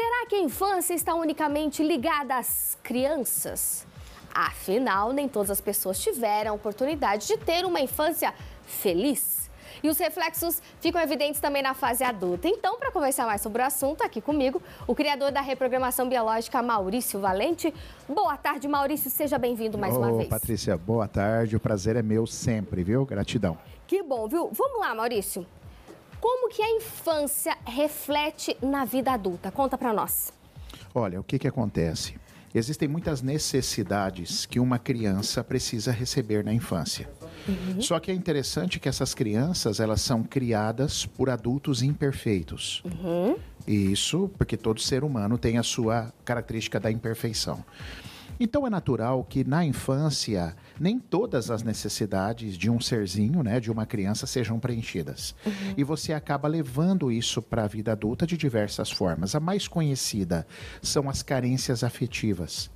Será que a infância está unicamente ligada às crianças? Afinal, nem todas as pessoas tiveram a oportunidade de ter uma infância feliz. E os reflexos ficam evidentes também na fase adulta. Então, para conversar mais sobre o assunto, aqui comigo, o criador da reprogramação biológica, Maurício Valente. Boa tarde, Maurício. Seja bem-vindo mais Ô, uma vez. Patrícia, boa tarde. O prazer é meu sempre, viu? Gratidão. Que bom, viu? Vamos lá, Maurício. Como que a infância reflete na vida adulta? Conta para nós. Olha, o que, que acontece? Existem muitas necessidades que uma criança precisa receber na infância. Uhum. Só que é interessante que essas crianças elas são criadas por adultos imperfeitos. Uhum. E isso porque todo ser humano tem a sua característica da imperfeição. Então é natural que na infância nem todas as necessidades de um serzinho, né, de uma criança sejam preenchidas. E você acaba levando isso para a vida adulta de diversas formas. A mais conhecida são as carências afetivas,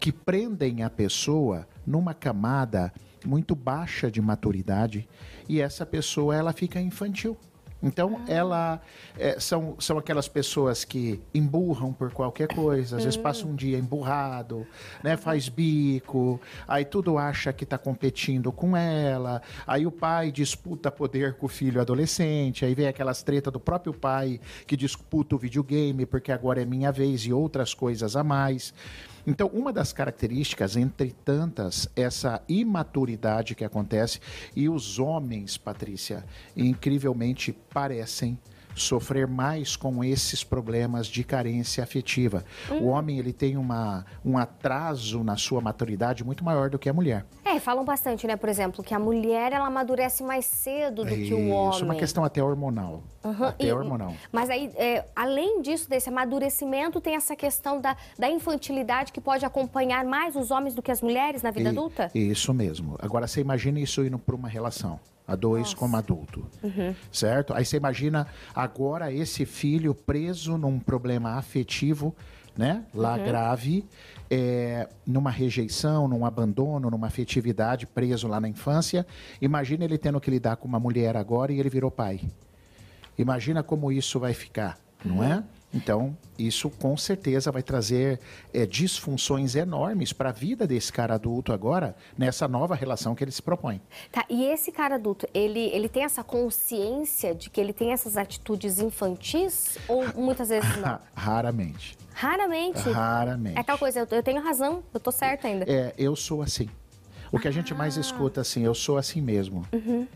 que prendem a pessoa numa camada muito baixa de maturidade e essa pessoa ela fica infantil. Então, ela é, são, são aquelas pessoas que emburram por qualquer coisa, às vezes passa um dia emburrado, né, faz bico, aí tudo acha que está competindo com ela, aí o pai disputa poder com o filho adolescente, aí vem aquelas tretas do próprio pai que disputa o videogame porque agora é minha vez e outras coisas a mais. Então, uma das características, entre tantas, essa imaturidade que acontece e os homens, Patrícia, incrivelmente parecem sofrer mais com esses problemas de carência afetiva. O homem ele tem uma, um atraso na sua maturidade muito maior do que a mulher. É, falam bastante, né? Por exemplo, que a mulher ela amadurece mais cedo do que o homem. Isso é uma questão até hormonal. Aham, Até e- hormonal. Mas aí, é, além disso, desse amadurecimento, tem essa questão da, da infantilidade que pode acompanhar mais os homens do que as mulheres na vida E- adulta? Isso mesmo. Agora você imagina isso indo para uma relação. A dois como adulto. Uhum. Certo? Aí você imagina agora esse filho preso num problema afetivo, né? Lá Uhum. grave, é, numa rejeição, num abandono, numa afetividade, preso lá na infância. Imagina ele tendo que lidar com uma mulher agora e ele virou pai. Imagina como isso vai ficar, não é? Então, isso com certeza vai trazer é, disfunções enormes para a vida desse cara adulto agora, nessa nova relação que ele se propõe. Tá, e esse cara adulto, ele, ele tem essa consciência de que ele tem essas atitudes infantis? Ou muitas vezes não? Ra- Raramente. Raramente. Raramente. É aquela coisa, eu, eu tenho razão, eu tô certa ainda. É, eu sou assim. O que a gente mais escuta assim, eu sou assim mesmo,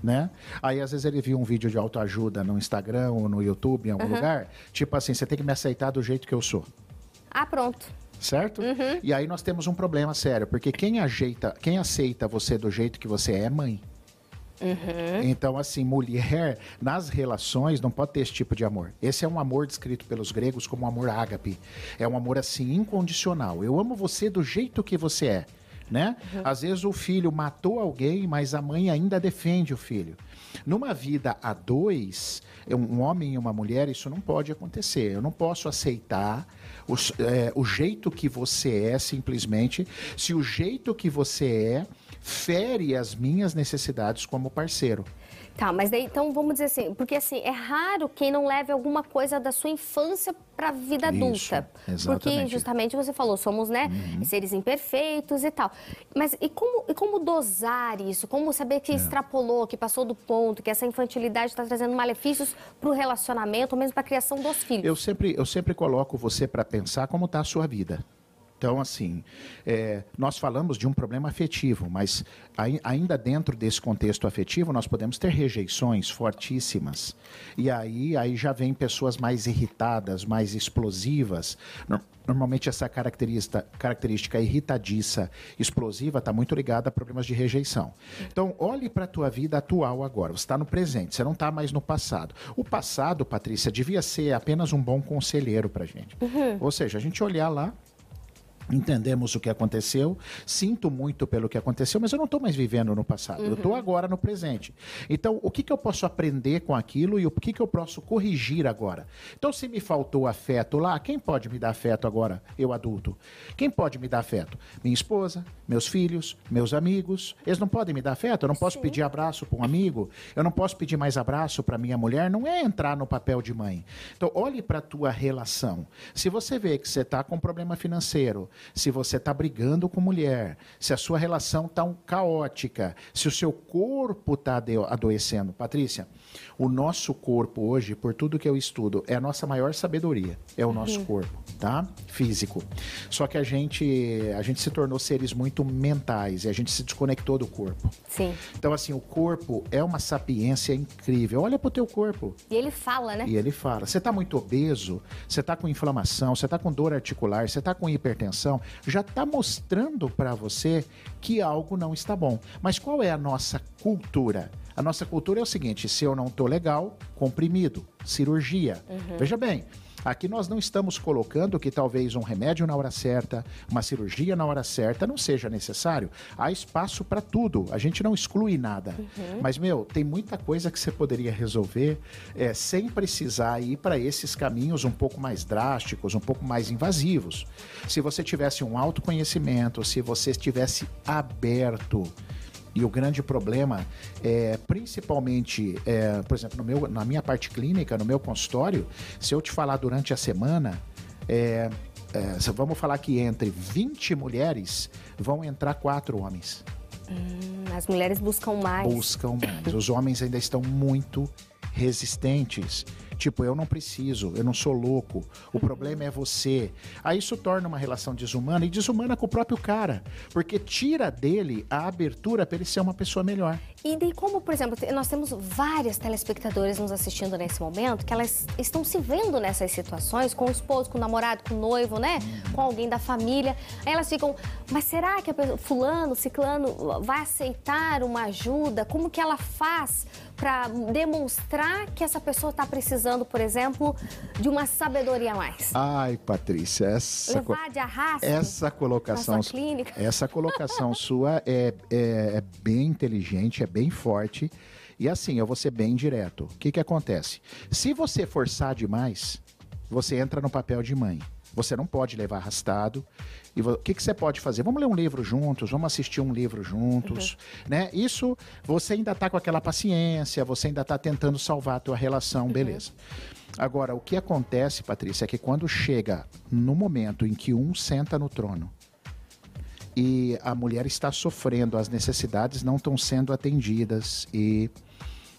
né? Aí às vezes ele viu um vídeo de autoajuda no Instagram ou no YouTube em algum lugar, tipo assim, você tem que me aceitar do jeito que eu sou. Ah, pronto. certo? E aí nós temos um problema sério, porque quem ajeita, quem aceita você do jeito que você é, é mãe. Então, assim, mulher nas relações não pode ter esse tipo de amor. Esse é um amor descrito pelos gregos como um amor ágape. É um amor assim incondicional. Eu amo você do jeito que você é. Né? Às vezes o filho matou alguém, mas a mãe ainda defende o filho. Numa vida a dois, um homem e uma mulher, isso não pode acontecer. Eu não posso aceitar os- é, o jeito que você é, simplesmente, se o jeito que você é fere as minhas necessidades como parceiro. Tá, mas daí, então vamos dizer assim, porque assim, é raro quem não leve alguma coisa da sua infância pra vida Isso, adulta. Porque exatamente. Uhum. justamente você falou, somos, né, seres imperfeitos e tal. Mas e como, e como dosar isso? Como saber É. que extrapolou, que passou do ponto, que essa infantilidade está trazendo malefícios pro relacionamento, ou mesmo pra criação dos filhos? Eu sempre, eu sempre coloco você para pensar como está a sua vida. Então, assim, é, nós falamos de um problema afetivo, mas ai- ainda dentro desse contexto afetivo, nós podemos ter rejeições fortíssimas. E aí, aí já vem pessoas mais irritadas, mais explosivas. No- Normalmente, essa característica, característica irritadiça, explosiva, está muito ligada a problemas de rejeição. Então, olhe para a tua vida atual agora. Você está no presente, você não está mais no passado. O passado, Patrícia, devia ser apenas um bom conselheiro para gente. Ou seja, a gente olhar lá entendemos o que aconteceu, sinto muito pelo que aconteceu, mas eu não estou mais vivendo no passado, uhum. eu estou agora no presente. Então, o que, que eu posso aprender com aquilo e o que, que eu posso corrigir agora? Então, se me faltou afeto lá, quem pode me dar afeto agora, eu adulto? Quem pode me dar afeto? Minha esposa, meus filhos, meus amigos, eles não podem me dar afeto? Eu não posso Sim. pedir abraço para um amigo? Eu não posso pedir mais abraço para minha mulher? Não é entrar no papel de mãe. Então, olhe para a tua relação. Se você vê que você está com um problema financeiro, se você está brigando com mulher, se a sua relação está um, caótica, se o seu corpo está adoecendo. Patrícia, o nosso corpo hoje, por tudo que eu estudo, é a nossa maior sabedoria, é o nosso uhum. corpo, tá? Físico. Só que a gente, a gente se tornou seres muito mentais e a gente se desconectou do corpo. Sim. Então, assim, o corpo é uma sapiência incrível. Olha pro teu corpo. E ele fala, né? E ele fala. Você está muito obeso, você está com inflamação, você está com dor articular, você está com hipertensão, já está mostrando para você que algo não está bom. Mas qual é a nossa cultura? A nossa cultura é o seguinte: se eu não estou legal, comprimido, cirurgia. Uhum. Veja bem, Aqui nós não estamos colocando que talvez um remédio na hora certa, uma cirurgia na hora certa não seja necessário. Há espaço para tudo. A gente não exclui nada. Uhum. Mas, meu, tem muita coisa que você poderia resolver é, sem precisar ir para esses caminhos um pouco mais drásticos, um pouco mais invasivos. Se você tivesse um autoconhecimento, se você estivesse aberto e o grande problema é, principalmente, é, por exemplo, no meu, na minha parte clínica, no meu consultório, se eu te falar durante a semana, é, é, vamos falar que entre 20 mulheres vão entrar quatro homens. Hum, as mulheres buscam mais. Buscam mais. Os homens ainda estão muito resistentes. Tipo, eu não preciso, eu não sou louco, o problema é você. Aí isso torna uma relação desumana e desumana com o próprio cara, porque tira dele a abertura para ele ser uma pessoa melhor. E daí, como, por exemplo, nós temos várias telespectadoras nos assistindo nesse momento que elas estão se vendo nessas situações com o esposo, com o namorado, com o noivo, né? Com alguém da família. Aí elas ficam, mas será que a pessoa, fulano, ciclano vai aceitar uma ajuda? Como que ela faz para demonstrar que essa pessoa está precisando, por exemplo, de uma sabedoria a mais? Ai, Patrícia, essa levar de arrasto essa colocação, essa colocação sua é, é, é bem inteligente, é bem forte. E assim, eu vou ser bem direto. O que, que acontece? Se você forçar demais, você entra no papel de mãe. Você não pode levar arrastado. E o que, que você pode fazer? Vamos ler um livro juntos, vamos assistir um livro juntos, uhum. né? Isso, você ainda está com aquela paciência, você ainda está tentando salvar a tua relação, uhum. beleza. Agora, o que acontece, Patrícia, é que quando chega no momento em que um senta no trono e a mulher está sofrendo, as necessidades não estão sendo atendidas e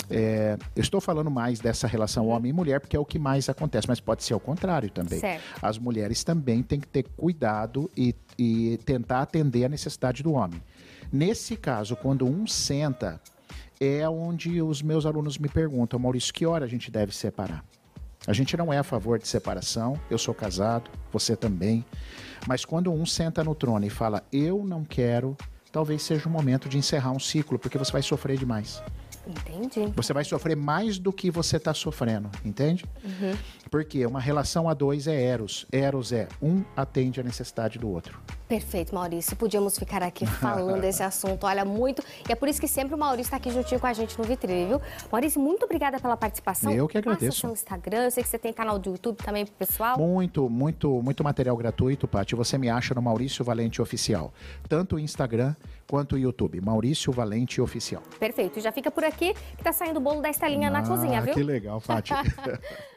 é, eu estou falando mais dessa relação uhum. homem e mulher porque é o que mais acontece, mas pode ser o contrário também. Certo. As mulheres também têm que ter cuidado e, e tentar atender a necessidade do homem. Nesse caso, quando um senta, é onde os meus alunos me perguntam, Maurício, que hora a gente deve separar? A gente não é a favor de separação, eu sou casado, você também. Mas quando um senta no trono e fala, eu não quero, talvez seja o momento de encerrar um ciclo, porque você vai sofrer demais. Entendi. Você vai sofrer mais do que você está sofrendo, entende? Uhum. Porque uma relação a dois é eros. Eros é um atende a necessidade do outro. Perfeito, Maurício. Podíamos ficar aqui falando desse assunto, olha, muito. E é por isso que sempre o Maurício está aqui juntinho com a gente no Vitrine, viu? Maurício, muito obrigada pela participação. Eu que agradeço. Passa seu Instagram, eu sei que você tem canal do YouTube também pro pessoal. Muito, muito, muito material gratuito, Paty. Você me acha no Maurício Valente Oficial. Tanto o Instagram quanto o YouTube. Maurício Valente Oficial. Perfeito. Já fica por aqui que tá saindo o bolo da Estelinha ah, na cozinha, viu? Que legal, Paty.